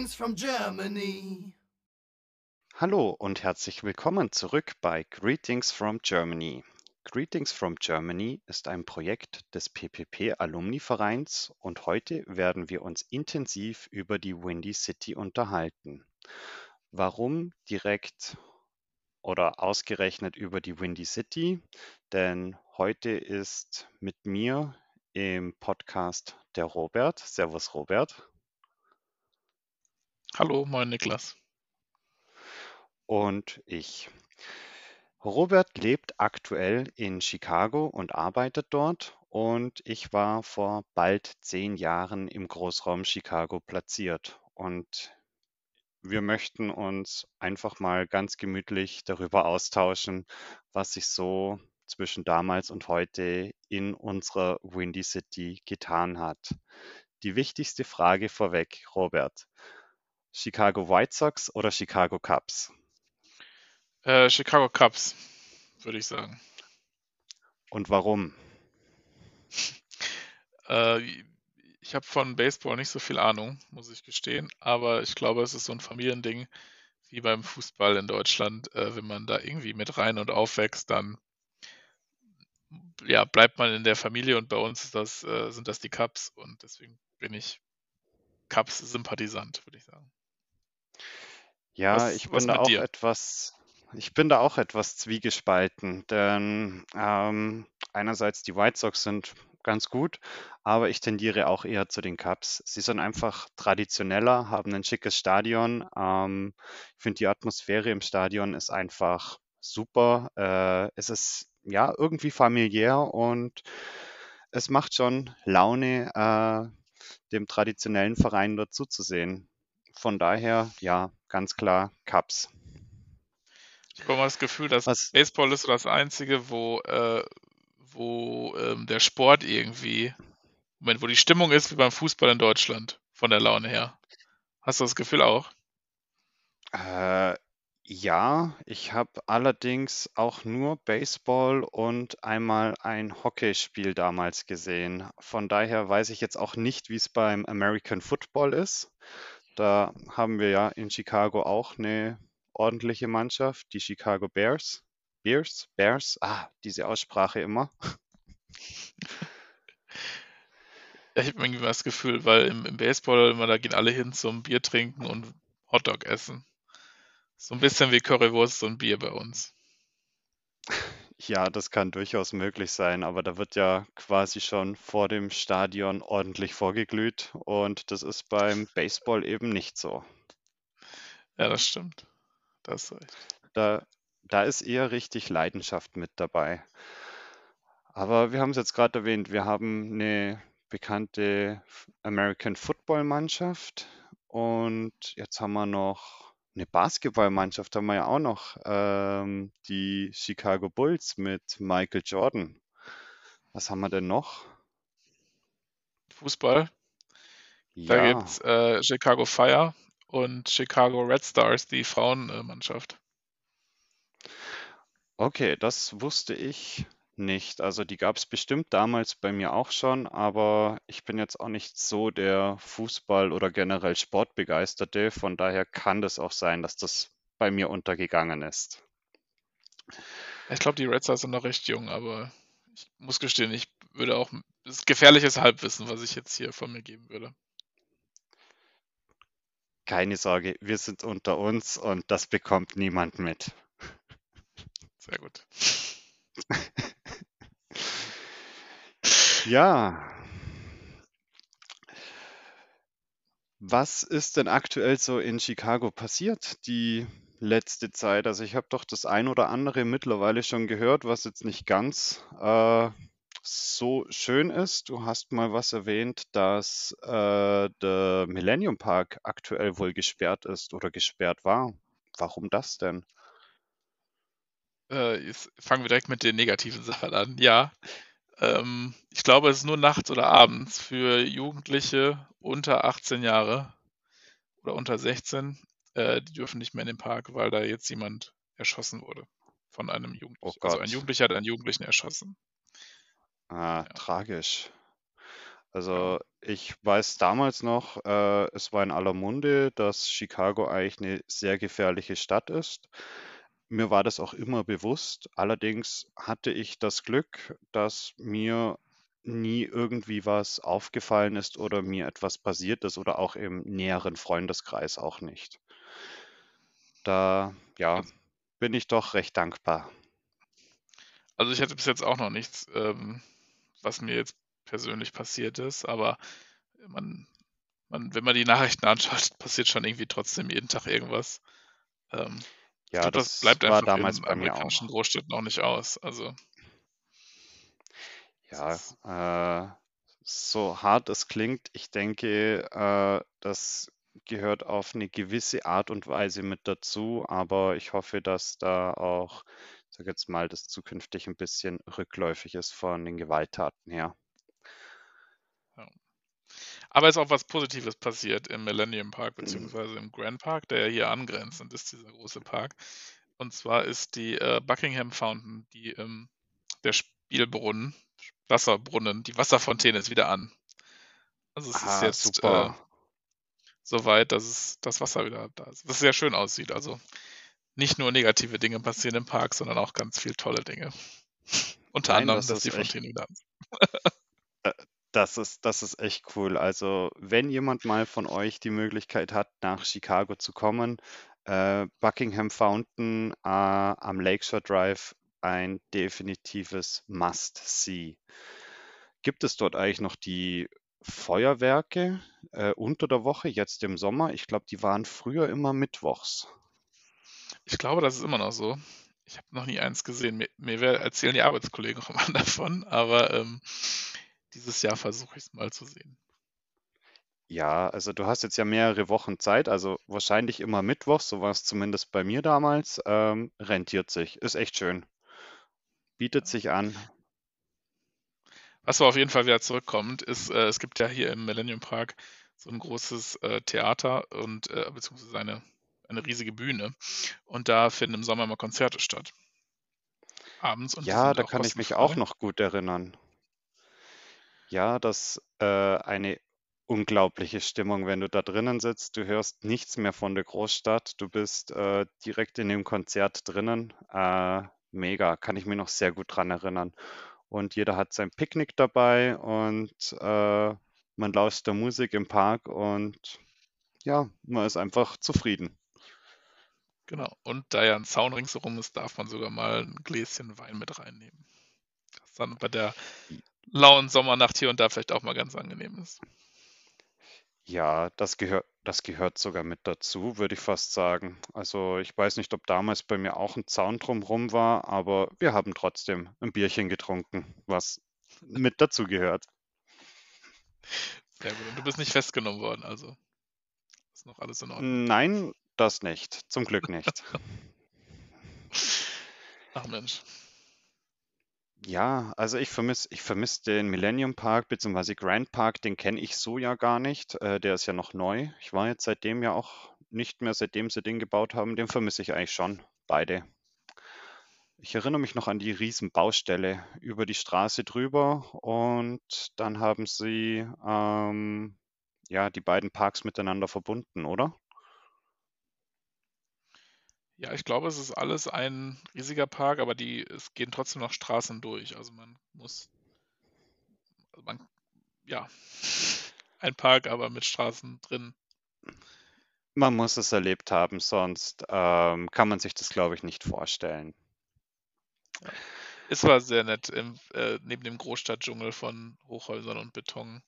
Greetings from Germany. Hallo und herzlich willkommen zurück bei Greetings from Germany. Greetings from Germany ist ein Projekt des PPP Alumni Vereins und heute werden wir uns intensiv über die Windy City unterhalten. Warum direkt oder ausgerechnet über die Windy City? Denn heute ist mit mir im Podcast der Robert. Servus Robert. Hallo, moin Niklas. Und ich. Robert lebt aktuell in Chicago und arbeitet dort und ich war vor bald zehn Jahren im Großraum Chicago platziert und wir möchten uns einfach mal ganz gemütlich darüber austauschen, was sich so zwischen damals und heute in unserer Windy City getan hat. Die wichtigste Frage vorweg, Robert. Chicago White Sox oder Chicago Cubs? Äh, Chicago Cubs, würde ich sagen. Und warum? Äh, ich habe von Baseball nicht so viel Ahnung, muss ich gestehen, aber ich glaube, es ist so ein Familiending wie beim Fußball in Deutschland. Äh, wenn man da irgendwie mit rein und aufwächst, dann ja, bleibt man in der Familie und bei uns das, äh, sind das die Cubs und deswegen bin ich Cubs-Sympathisant, würde ich sagen. Ja, was, ich bin da auch dir? etwas, ich bin da auch etwas zwiegespalten, denn ähm, einerseits die White Sox sind ganz gut, aber ich tendiere auch eher zu den Cubs. Sie sind einfach traditioneller, haben ein schickes Stadion. Ähm, ich finde, die Atmosphäre im Stadion ist einfach super. Äh, es ist ja irgendwie familiär und es macht schon Laune, äh, dem traditionellen Verein dort zuzusehen. Von daher, ja, ganz klar Cups. Ich habe immer das Gefühl, dass Was? Baseball ist so das Einzige, wo, äh, wo ähm, der Sport irgendwie, Moment, wo die Stimmung ist wie beim Fußball in Deutschland, von der Laune her. Hast du das Gefühl auch? Äh, ja, ich habe allerdings auch nur Baseball und einmal ein Hockeyspiel damals gesehen. Von daher weiß ich jetzt auch nicht, wie es beim American Football ist. Da haben wir ja in Chicago auch eine ordentliche Mannschaft, die Chicago Bears. Bears? Bears? Ah, diese Aussprache immer. Ich habe irgendwie das Gefühl, weil im, im Baseball immer, da gehen alle hin zum Bier trinken und Hotdog essen. So ein bisschen wie Currywurst und Bier bei uns. Ja, das kann durchaus möglich sein, aber da wird ja quasi schon vor dem Stadion ordentlich vorgeglüht und das ist beim Baseball eben nicht so. Ja, das stimmt. Das recht. Da, da ist eher richtig Leidenschaft mit dabei. Aber wir haben es jetzt gerade erwähnt, wir haben eine bekannte American Football Mannschaft und jetzt haben wir noch eine Basketballmannschaft haben wir ja auch noch, ähm, die Chicago Bulls mit Michael Jordan. Was haben wir denn noch? Fußball. Da Ja, gibt es äh, Chicago Fire und Chicago Red Stars, die Frauenmannschaft. okay, das wusste ich nicht. Also die gab es bestimmt damals bei mir auch schon, aber ich bin jetzt auch nicht so der Fußball- oder generell Sportbegeisterte. Von daher kann das auch sein, dass das bei mir untergegangen ist. Ich glaube, die Red Stars sind noch recht jung, aber ich muss gestehen, ich würde auch, das ist gefährliches Halbwissen, was ich jetzt hier von mir geben würde. Keine Sorge, wir sind unter uns und das bekommt niemand mit. Sehr gut. Ja. Was ist denn aktuell so in Chicago passiert die letzte Zeit? Also ich habe doch das ein oder andere mittlerweile schon gehört, was jetzt nicht ganz äh, so schön ist. Du hast mal was erwähnt, dass äh, der Millennium Park aktuell wohl gesperrt ist oder gesperrt war. Warum das denn? Äh, jetzt fangen wir direkt mit den negativen Sachen an. Ja, ähm, ich glaube, es ist nur nachts oder abends für Jugendliche unter 18 Jahre oder unter 16. Äh, die dürfen nicht mehr in den Park, weil da jetzt jemand erschossen wurde von einem Oh Jugendlichen. Also ein Jugendlicher hat einen Jugendlichen erschossen. Ah, Ja. tragisch. Also ich weiß damals noch, äh, es war in aller Munde, dass Chicago eigentlich eine sehr gefährliche Stadt ist. Mir war das auch immer bewusst. Allerdings hatte ich das Glück, dass mir nie irgendwie was aufgefallen ist oder mir etwas passiert ist oder auch im näheren Freundeskreis auch nicht. Da, ja, bin ich doch recht dankbar. Also ich hatte bis jetzt auch noch nichts, ähm, was mir jetzt persönlich passiert ist, aber man, man, wenn man die Nachrichten anschaut, passiert schon irgendwie trotzdem jeden Tag irgendwas. Ähm, ja, glaub, das, das, bleibt war einfach damals in bei amerikanischen Großstädten auch nicht aus. Also. Ja, äh, so hart es klingt, ich denke, äh, das gehört auf eine gewisse Art und Weise mit dazu, aber ich hoffe, dass da auch, sag jetzt mal, das zukünftig ein bisschen rückläufig ist von den Gewalttaten her. Aber es ist auch was Positives passiert im Millennium Park beziehungsweise im Grand Park, der ja hier angrenzend ist, dieser große Park. Und zwar ist die äh, Buckingham Fountain, die, ähm, der Spielbrunnen, Wasserbrunnen, die Wasserfontäne ist wieder an. Also es ah, ist jetzt äh, so weit, dass es, das Wasser wieder da ist. Was sehr schön aussieht. Also nicht nur negative Dinge passieren im Park, sondern auch ganz viele tolle Dinge. Unter Nein, anderem, das dass die Fontäne wieder an sind. Das ist, das ist echt cool. Also, wenn jemand mal von euch die Möglichkeit hat, nach Chicago zu kommen, äh, Buckingham Fountain äh, am Lakeshore Drive ein definitives Must-See. Gibt es dort eigentlich noch die Feuerwerke äh, unter der Woche, jetzt im Sommer? Ich glaube, die waren früher immer mittwochs. Ich glaube, das ist immer noch so. Ich habe noch nie eins gesehen. Mir, mir erzählen die Arbeitskollegen auch immer davon, aber ähm, dieses Jahr versuche ich es mal zu sehen. Ja, also du hast jetzt ja mehrere Wochen Zeit, also wahrscheinlich immer Mittwoch, so war es zumindest bei mir damals. Ähm, rentiert sich, ist echt schön. Bietet sich an. Was aber auf jeden Fall wieder zurückkommt, ist, äh, es gibt ja hier im Millennium Park so ein großes äh, Theater und äh, beziehungsweise eine, eine riesige Bühne. Und da finden im Sommer immer Konzerte statt. Abends und Ja, da kann ich mich auch noch gut erinnern. Ja, das äh, eine unglaubliche Stimmung, wenn du da drinnen sitzt. Du hörst nichts mehr von der Großstadt. Du bist äh, direkt in dem Konzert drinnen. Äh, mega, kann ich mir noch sehr gut dran erinnern. Und jeder hat sein Picknick dabei und äh, man lauscht der Musik im Park und ja, man ist einfach zufrieden. Genau. Und da ja ein Zaun ringsherum ist, darf man sogar mal ein Gläschen Wein mit reinnehmen. Das dann bei der lauen Sommernacht hier und da vielleicht auch mal ganz angenehm ist. Ja, das gehört, das gehört sogar mit dazu, würde ich fast sagen. Also ich weiß nicht, ob damals bei mir auch ein Zaun drumherum war, aber wir haben trotzdem ein Bierchen getrunken, was mit dazu gehört. Sehr gut. Und du bist nicht festgenommen worden, also ist noch alles in Ordnung. Nein, das nicht. Zum Glück nicht. Ach Mensch. Ja, also ich vermisse ich vermisse den Millennium Park bzw. Grand Park, den kenne ich so ja gar nicht. Äh, der ist ja noch neu. Ich war jetzt seitdem ja auch nicht mehr, seitdem sie den gebaut haben. Den vermisse ich eigentlich schon, beide. Ich erinnere mich noch an die Riesenbaustelle über die Straße drüber und dann haben sie ähm, ja die beiden Parks miteinander verbunden, oder? Ja, ich glaube, es ist alles ein riesiger Park, aber die, es gehen trotzdem noch Straßen durch. Also man muss, also man, ja, ein Park, aber mit Straßen drin. Man muss es erlebt haben, sonst ähm, kann man sich das, glaube ich, nicht vorstellen. Ja. Es war sehr nett, im, äh, neben dem Großstadtdschungel von Hochhäusern und Beton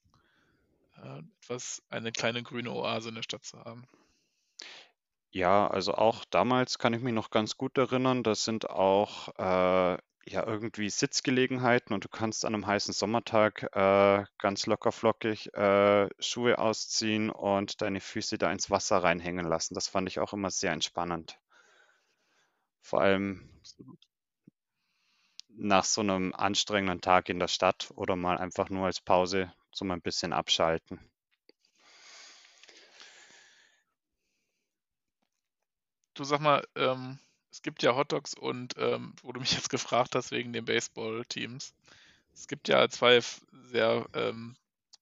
äh, etwas, eine kleine grüne Oase in der Stadt zu haben. Ja, also auch damals kann ich mich noch ganz gut erinnern. Das sind auch äh, ja irgendwie Sitzgelegenheiten und du kannst an einem heißen Sommertag äh, ganz locker flockig äh, Schuhe ausziehen und deine Füße da ins Wasser reinhängen lassen. Das fand ich auch immer sehr entspannend. Vor allem nach so einem anstrengenden Tag in der Stadt oder mal einfach nur als Pause zum ein bisschen abschalten. Du sag mal, ähm, es gibt ja Hotdogs und ähm, wo du mich jetzt gefragt hast wegen den Baseball-Teams. Es gibt ja zwei sehr ähm,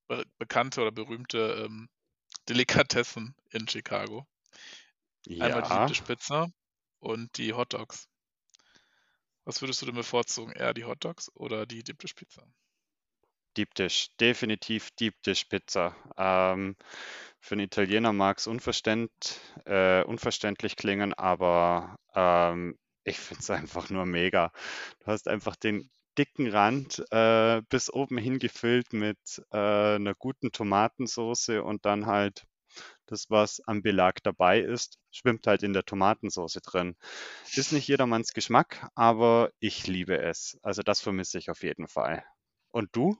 be bekannte oder berühmte ähm, Delikatessen in Chicago. Einmal die Ja, Spitze und die Hot Dogs. Was würdest du denn bevorzugen? Eher die Hot Dogs oder die Deep Dish Pizza? Deep Dish, definitiv Deep Dish Pizza. Ähm, für einen Italiener mag es unverständ, äh, unverständlich klingen, aber ähm, ich finde es einfach nur mega. Du hast einfach den dicken Rand äh, bis oben hin gefüllt mit äh, einer guten Tomatensoße und dann halt das, was am Belag dabei ist, schwimmt halt in der Tomatensoße drin. Ist nicht jedermanns Geschmack, aber ich liebe es. Also das vermisse ich auf jeden Fall. Und du?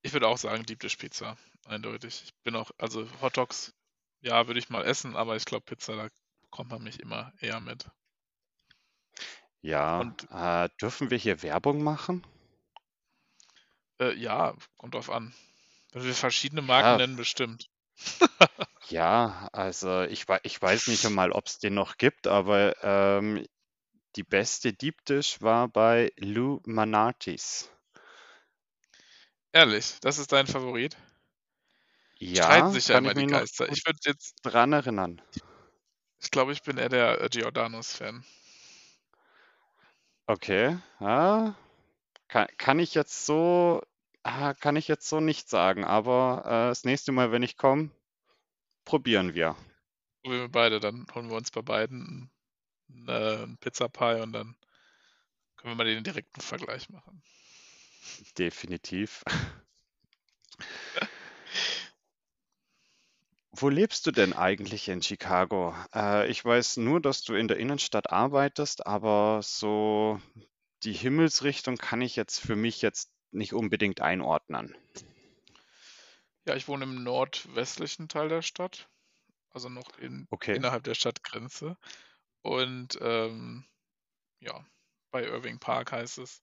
Ich würde auch sagen Dish Pizza, eindeutig. Ich bin auch, also Hot Dogs, ja, würde ich mal essen, aber ich glaube Pizza, da kommt man mich immer eher mit. Ja, Und, äh, dürfen wir hier Werbung machen? Äh, ja, kommt drauf an. Wenn wir verschiedene Marken ja. nennen, bestimmt. ja, also ich, ich weiß nicht einmal, ob es den noch gibt, aber ähm, die beste Deep Dish war bei Lou Manatis. Ehrlich, das ist dein Favorit? Ja, Streiten sich ja immer die Geister. Ich würde jetzt dran erinnern. Ich glaube, ich bin eher der äh, Giordano's-Fan. Okay, ja, kann, kann ich jetzt so, ah, kann ich jetzt so nicht sagen, aber äh, das nächste Mal, wenn ich komme, probieren wir. Probieren wir beide, dann holen wir uns bei beiden einen, äh, einen Pizza-Pie und dann können wir mal den direkten Vergleich machen. Definitiv. Wo lebst du denn eigentlich in Chicago? Äh, ich weiß nur, dass du in der Innenstadt arbeitest, aber so die Himmelsrichtung kann ich jetzt für mich jetzt nicht unbedingt einordnen. Ja, ich wohne im nordwestlichen Teil der Stadt, also noch in, okay. innerhalb der Stadtgrenze. Und ähm, ja, bei Irving Park heißt es.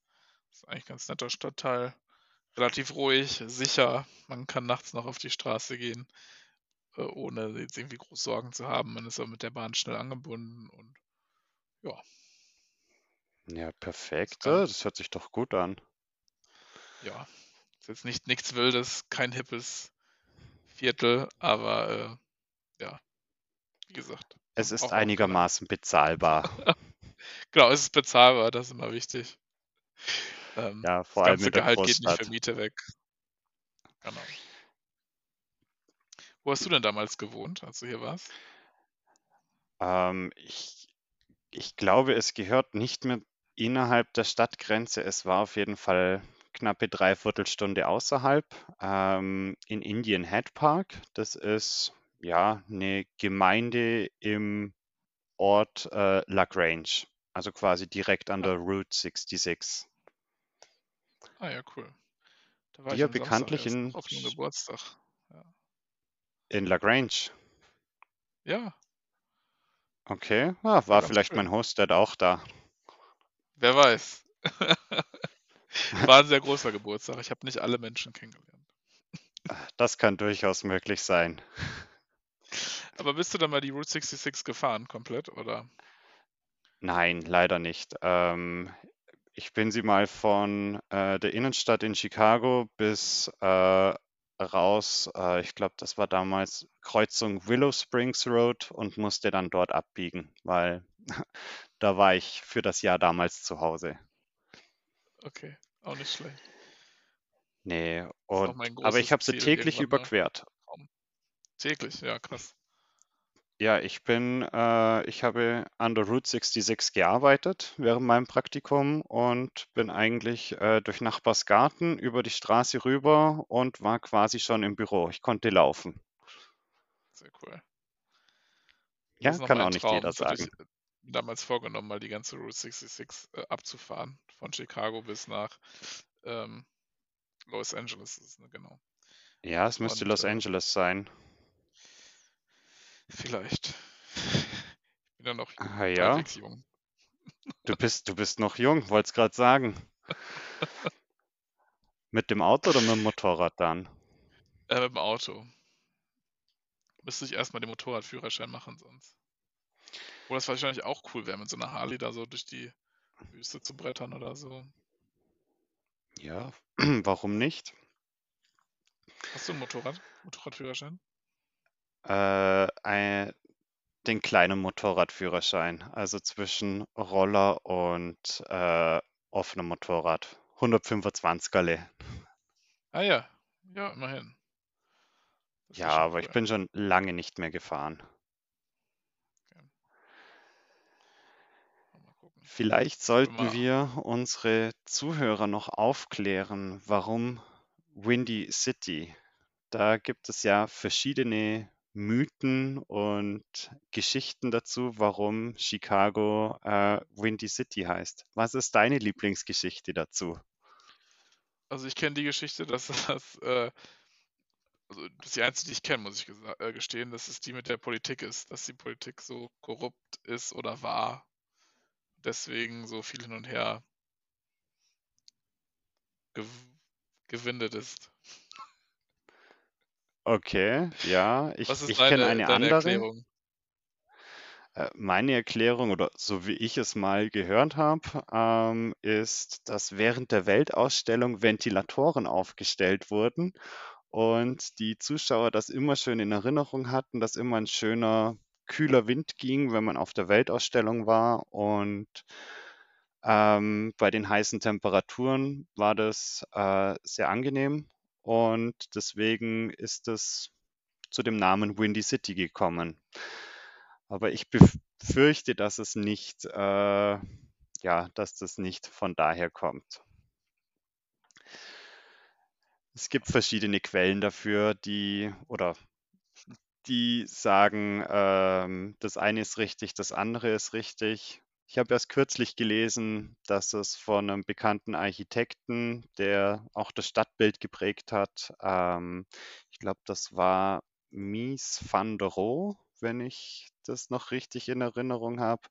Das ist eigentlich ein ganz netter Stadtteil. Relativ ruhig, sicher. Man kann nachts noch auf die Straße gehen, ohne jetzt irgendwie groß Sorgen zu haben. Man ist auch mit der Bahn schnell angebunden und ja. Ja, perfekt. Das, das hört sich doch gut an. Ja, ist jetzt nicht nichts Wildes, kein hippes Viertel, aber äh, ja, wie gesagt. Es ist einigermaßen bezahlbar. genau, es ist bezahlbar, das ist immer wichtig. Ähm, ja, vor das allem ganze Gehalt geht nicht für Miete weg. Genau. Wo hast du denn damals gewohnt, als du hier warst? Ähm, ich, ich glaube, es gehört nicht mehr innerhalb der Stadtgrenze. Es war auf jeden Fall knappe Dreiviertelstunde außerhalb ähm, in Indian Head Park. Das ist ja eine Gemeinde im Ort äh, Lagrange, also quasi direkt an der Route 66. Ah ja, cool. Da war Die ja bekanntlich in, auf Geburtstag. Ja. in Lagrange. Ja. Okay, ah, war vielleicht schön. mein Hostdad auch da. Wer weiß. war ein sehr großer Geburtstag. Ich habe nicht alle Menschen kennengelernt. Das kann durchaus möglich sein. Aber bist du dann mal die Route 66 gefahren, komplett, oder? Nein, leider nicht. Ähm, ich bin sie mal von äh, der Innenstadt in Chicago bis äh, raus, äh, ich glaube, das war damals Kreuzung Willow Springs Road und musste dann dort abbiegen, weil da war ich für das Jahr damals zu Hause. Okay, auch nicht schlecht. Nee, und, aber ich habe sie täglich überquert. Täglich, ja, krass. Ja, ich bin, äh, ich habe an der Route 66 gearbeitet während meinem Praktikum und bin eigentlich äh, durch Nachbars Garten über die Straße rüber und war quasi schon im Büro. Ich konnte laufen. Sehr cool. Ja, kann auch nicht Traum. jeder sagen. Ich damals vorgenommen, mal die ganze Route 66 äh, abzufahren. Von Chicago bis nach ähm, Los Angeles. Ist, ne, genau. Ja, es müsste und, Los äh, Angeles sein. Vielleicht. Ich bin ja noch ah, ja. jung. Du bist, du bist noch jung, wollte es gerade sagen. mit dem Auto oder mit dem Motorrad dann? Äh, mit dem Auto. Müsste ich erstmal den Motorradführerschein machen sonst. Wo das wahrscheinlich auch cool wäre, mit so einer Harley da so durch die Wüste zu brettern oder so. Ja, warum nicht? Hast du ein Motorrad? Motorradführerschein? Äh, ein, den kleinen Motorradführerschein, also zwischen Roller und äh, offenem Motorrad. 125er. Ah ja, ja, immerhin. Ja, aber cool. ich bin schon lange nicht mehr gefahren. Vielleicht sollten wir unsere Zuhörer noch aufklären, warum Windy City. Da gibt es ja verschiedene Mythen und Geschichten dazu, warum Chicago äh, Windy City heißt. Was ist deine Lieblingsgeschichte dazu? Also ich kenne die Geschichte, dass das, äh, also das ist die einzige, die ich kenne, muss ich äh, gestehen, dass es die mit der Politik ist, dass die Politik so korrupt ist oder war deswegen so viel hin und her gew gewindet ist. Okay, ja, ich, ich kenne eine andere. Erklärung? Äh, meine Erklärung oder so wie ich es mal gehört habe, ähm, ist, dass während der Weltausstellung Ventilatoren aufgestellt wurden und die Zuschauer das immer schön in Erinnerung hatten, dass immer ein schöner kühler Wind ging, wenn man auf der Weltausstellung war. Und ähm, bei den heißen Temperaturen war das äh, sehr angenehm. Und deswegen ist es zu dem Namen Windy City gekommen. Aber ich befürchte, dass es nicht, äh, ja, dass das nicht von daher kommt. Es gibt verschiedene Quellen dafür, die oder die sagen, ähm, das eine ist richtig, das andere ist richtig. Ich habe erst kürzlich gelesen, dass es von einem bekannten Architekten, der auch das Stadtbild geprägt hat, ähm, ich glaube, das war Mies van der Rohe, wenn ich das noch richtig in Erinnerung habe,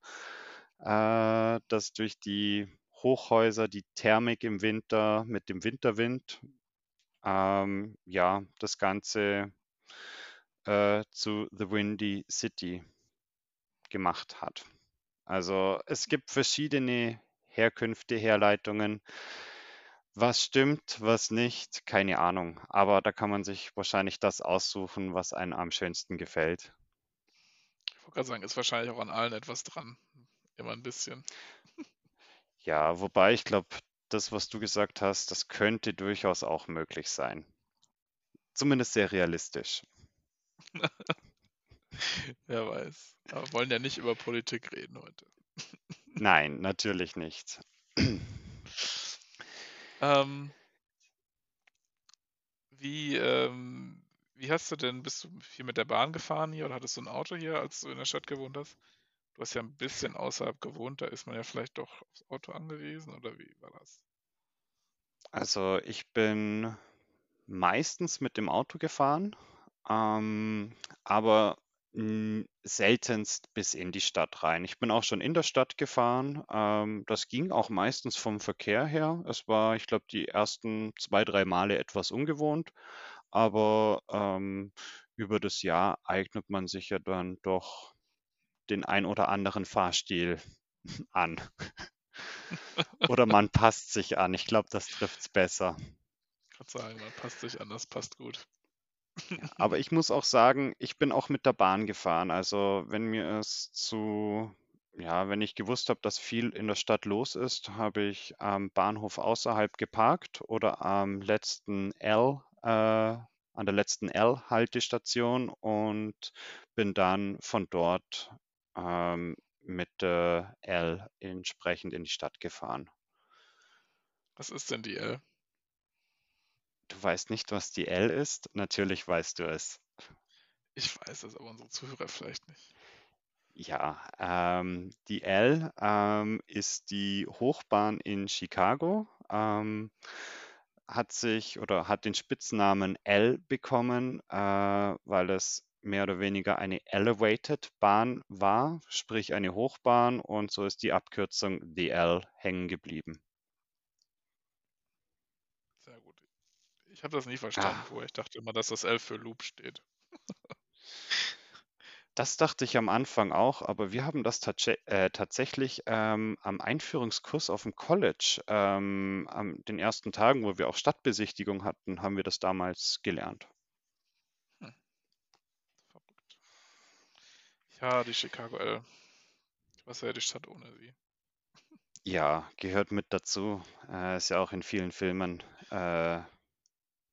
äh, dass durch die Hochhäuser die Thermik im Winter mit dem Winterwind, ähm, ja, das Ganze äh, zu The Windy City gemacht hat. Also es gibt verschiedene Herkünfte, Herleitungen. Was stimmt, was nicht, keine Ahnung. Aber da kann man sich wahrscheinlich das aussuchen, was einem am schönsten gefällt. Ich wollte gerade sagen, ist wahrscheinlich auch an allen etwas dran. Immer ein bisschen. Ja, wobei ich glaube, das, was du gesagt hast, das könnte durchaus auch möglich sein. Zumindest sehr realistisch. Wer weiß. Aber wir wollen ja nicht über Politik reden heute. Nein, natürlich nicht. ähm, wie, ähm, wie hast du denn, bist du hier mit der Bahn gefahren hier oder hattest du ein Auto hier, als du in der Stadt gewohnt hast? Du hast ja ein bisschen außerhalb gewohnt, da ist man ja vielleicht doch aufs Auto angewiesen oder wie war das? Also ich bin meistens mit dem Auto gefahren. Ähm, aber hm, seltenst bis in die Stadt rein. Ich bin auch schon in der Stadt gefahren. Ähm, das ging auch meistens vom Verkehr her. Es war, ich glaube, die ersten zwei, drei Male etwas ungewohnt, aber ähm, über das Jahr eignet man sich ja dann doch den ein oder anderen Fahrstil an. Oder man passt sich an. Ich glaube, das trifft es besser. Ich kann sagen, man passt sich an, das passt gut. Aber ich muss auch sagen, ich bin auch mit der Bahn gefahren. Also wenn mir es zu, ja, wenn ich gewusst habe, dass viel in der Stadt los ist, habe ich am Bahnhof außerhalb geparkt oder am letzten L, äh, an der letzten L-Haltestation und bin dann von dort ähm, mit der L entsprechend in die Stadt gefahren. Was ist denn die L? Du weißt nicht, was die L ist? Natürlich weißt du es. Ich weiß es, aber unsere Zuhörer vielleicht nicht. Ja, ähm, die L ähm, ist die Hochbahn in Chicago. Ähm, hat sich oder hat den Spitznamen L bekommen, äh, weil es mehr oder weniger eine Elevated Bahn war, sprich eine Hochbahn und so ist die Abkürzung DL hängen geblieben. Ich habe das nie verstanden ah. vorher. Ich dachte immer, dass das L für Loop steht. Das dachte ich am Anfang auch, aber wir haben das äh, tatsächlich ähm, am Einführungskurs auf dem College, ähm, an den ersten Tagen, wo wir auch Stadtbesichtigung hatten, haben wir das damals gelernt. Hm. Verrückt. Ja, die Chicago L. Was wäre die Stadt ohne sie? Ja, gehört mit dazu. Äh, ist ja auch in vielen Filmen äh,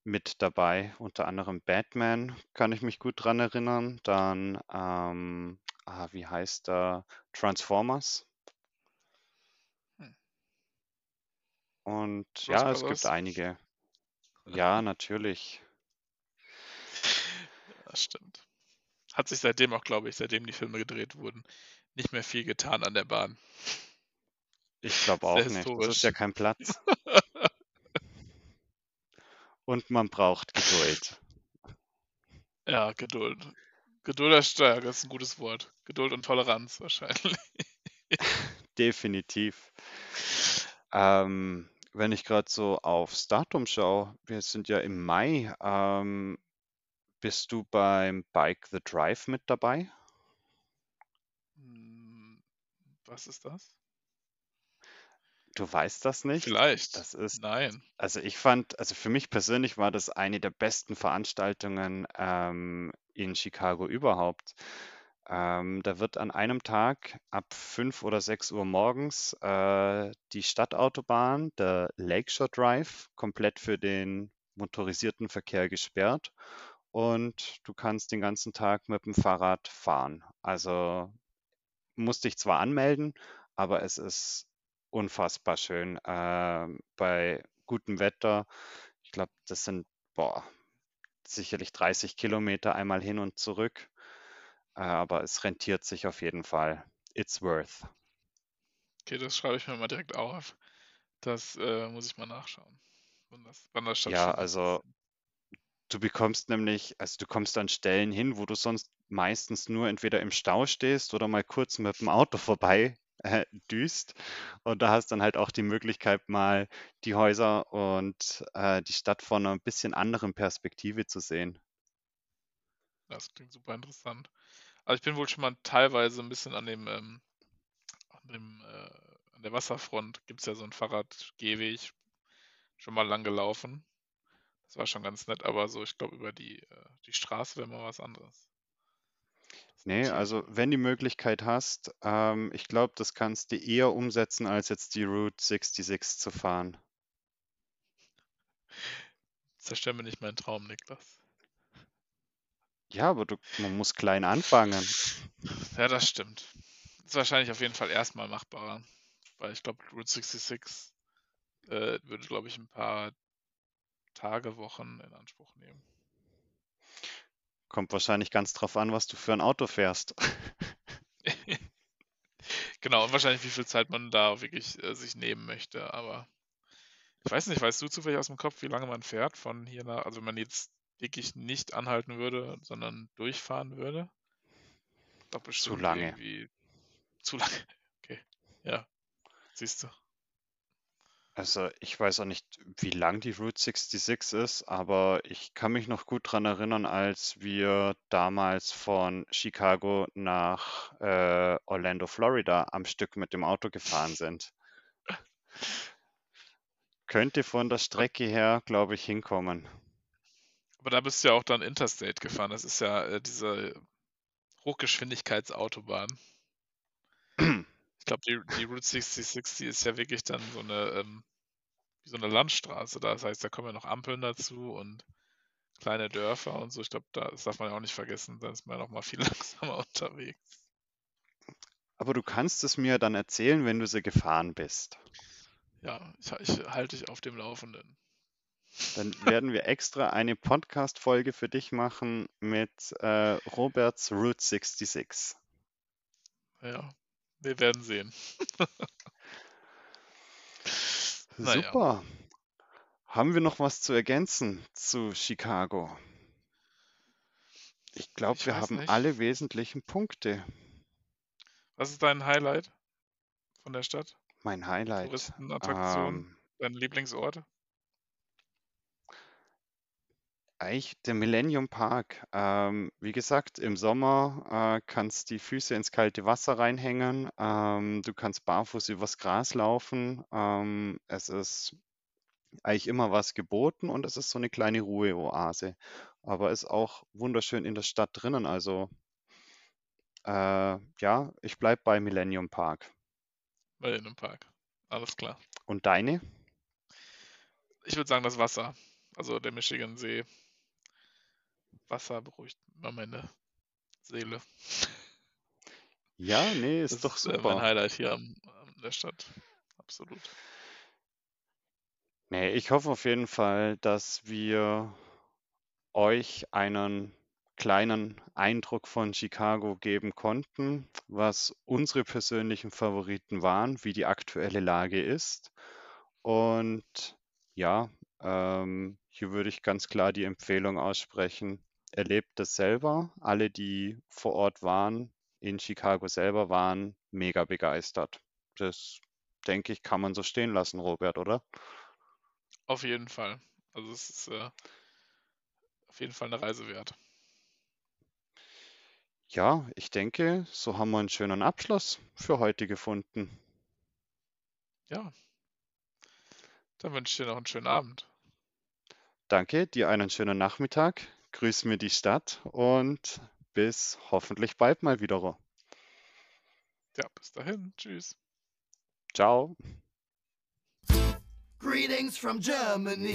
mit dabei, unter anderem Batman, kann ich mich gut dran erinnern. Dann, ähm, ah, wie heißt er? Transformers. Hm. Und ja, es gibt einige. Ja, natürlich. Das stimmt. Hat sich seitdem auch, glaube ich, seitdem die Filme gedreht wurden, nicht mehr viel getan an der Bahn. Ich glaube auch nicht. Das ist ja kein Platz. Und man braucht Geduld. Ja, Geduld. Geduld ist stark, das ist ein gutes Wort. Geduld und Toleranz wahrscheinlich. Definitiv. Ähm, wenn ich gerade so aufs Datum schaue, wir sind ja im Mai, ähm, bist du beim Bike the Drive mit dabei? Hm, was ist das? Du weißt das nicht? Vielleicht. Das ist, Nein. also ich fand, also für mich persönlich war das eine der besten Veranstaltungen ähm, in Chicago überhaupt. Ähm, da wird an einem Tag ab 5 oder 6 Uhr morgens äh, die Stadtautobahn, der Lakeshore Drive, komplett für den motorisierten Verkehr gesperrt und du kannst den ganzen Tag mit dem Fahrrad fahren. Also musst dich zwar anmelden, aber es ist unfassbar schön. Äh, bei gutem Wetter, ich glaube, das sind boah, sicherlich 30 Kilometer einmal hin und zurück. Äh, aber es rentiert sich auf jeden Fall. It's worth. Okay, das schreibe ich mir mal direkt auf. Das äh, muss ich mal nachschauen, wann das, wann das. Ja, also du bekommst nämlich, also du kommst an Stellen hin, wo du sonst meistens nur entweder im Stau stehst oder mal kurz mit dem Auto vorbei äh, düst. Und da hast dann halt auch die Möglichkeit, mal die Häuser und äh, die Stadt von einer bisschen anderen Perspektive zu sehen. Das klingt super interessant. Also ich bin wohl schon mal teilweise ein bisschen an dem, ähm, an dem, äh, an der Wasserfront gibt es ja so einen Fahrradgehweg schon mal lang gelaufen. Das war schon ganz nett, aber so, ich glaube, über die, äh, die Straße wäre mal was anderes. Nee, also wenn die Möglichkeit hast, ähm, ich glaube, das kannst du eher umsetzen, als jetzt die Route 66 zu fahren. Zerstör mir nicht meinen Traum, Niklas. Ja, aber du, man muss klein anfangen. Ja, das stimmt. Ist wahrscheinlich auf jeden Fall erstmal machbarer. Weil ich glaube, Route 66 äh, würde, glaube ich, ein paar Tage, Wochen in Anspruch nehmen. Kommt wahrscheinlich ganz drauf an, was du für ein Auto fährst. genau, und wahrscheinlich, wie viel Zeit man da wirklich äh, sich nehmen möchte. Aber ich weiß nicht, weißt du zufällig aus dem Kopf, wie lange man fährt von hier nach, also wenn man jetzt wirklich nicht anhalten würde, sondern durchfahren würde? Doch bestimmt zu lange. Zu lange. Okay, ja, siehst du. Also ich weiß auch nicht, wie lang die Route 66 ist, aber ich kann mich noch gut daran erinnern, als wir damals von Chicago nach äh, Orlando, Florida am Stück mit dem Auto gefahren sind. Könnte von der Strecke her, glaube ich, hinkommen. Aber da bist du ja auch dann Interstate gefahren. Das ist ja äh, diese Hochgeschwindigkeitsautobahn. Ich glaube, die, die Route 6060 ist ja wirklich dann so eine, ähm, wie so eine Landstraße. Das heißt, da kommen ja noch Ampeln dazu und kleine Dörfer und so. Ich glaube, das darf man ja auch nicht vergessen. Da ist man ja noch mal viel langsamer unterwegs. Aber du kannst es mir dann erzählen, wenn du sie gefahren bist. Ja, ich, ich halte dich auf dem Laufenden. Dann werden wir extra eine Podcast-Folge für dich machen mit äh, Roberts Route 66. Ja, wir werden sehen. Super. Haben wir noch was zu ergänzen zu Chicago? Ich glaube, wir haben nicht. alle wesentlichen Punkte. Was ist dein Highlight von der Stadt? Mein Highlight. Touristenattraktion, ähm, dein Lieblingsort? Eigentlich der Millennium Park. Ähm, wie gesagt, im Sommer äh, kannst die Füße ins kalte Wasser reinhängen. Ähm, du kannst barfuß übers Gras laufen. Ähm, es ist eigentlich immer was geboten und es ist so eine kleine Ruheoase. Aber ist auch wunderschön in der Stadt drinnen. Also äh, ja, ich bleibe bei Millennium Park. Millennium Park. Alles klar. Und deine? Ich würde sagen, das Wasser. Also der Michigan See. Wasser beruhigt immer meine Seele. Ja, nee, ist das doch ist äh, super. mein Highlight hier in der Stadt. Absolut. Nee, ich hoffe auf jeden Fall, dass wir euch einen kleinen Eindruck von Chicago geben konnten, was unsere persönlichen Favoriten waren, wie die aktuelle Lage ist. Und ja, ähm, hier würde ich ganz klar die Empfehlung aussprechen, erlebt das selber. Alle, die vor Ort waren, in Chicago selber waren, mega begeistert. Das denke ich, kann man so stehen lassen, Robert, oder? Auf jeden Fall. Also es ist äh, auf jeden Fall eine Reise wert. Ja, ich denke, so haben wir einen schönen Abschluss für heute gefunden. Ja. Dann wünsche ich dir noch einen schönen Abend. Danke, dir einen schönen Nachmittag. Grüß mir die Stadt und bis hoffentlich bald mal wieder. Ja, bis dahin. Tschüss. Ciao. Greetings from Germany.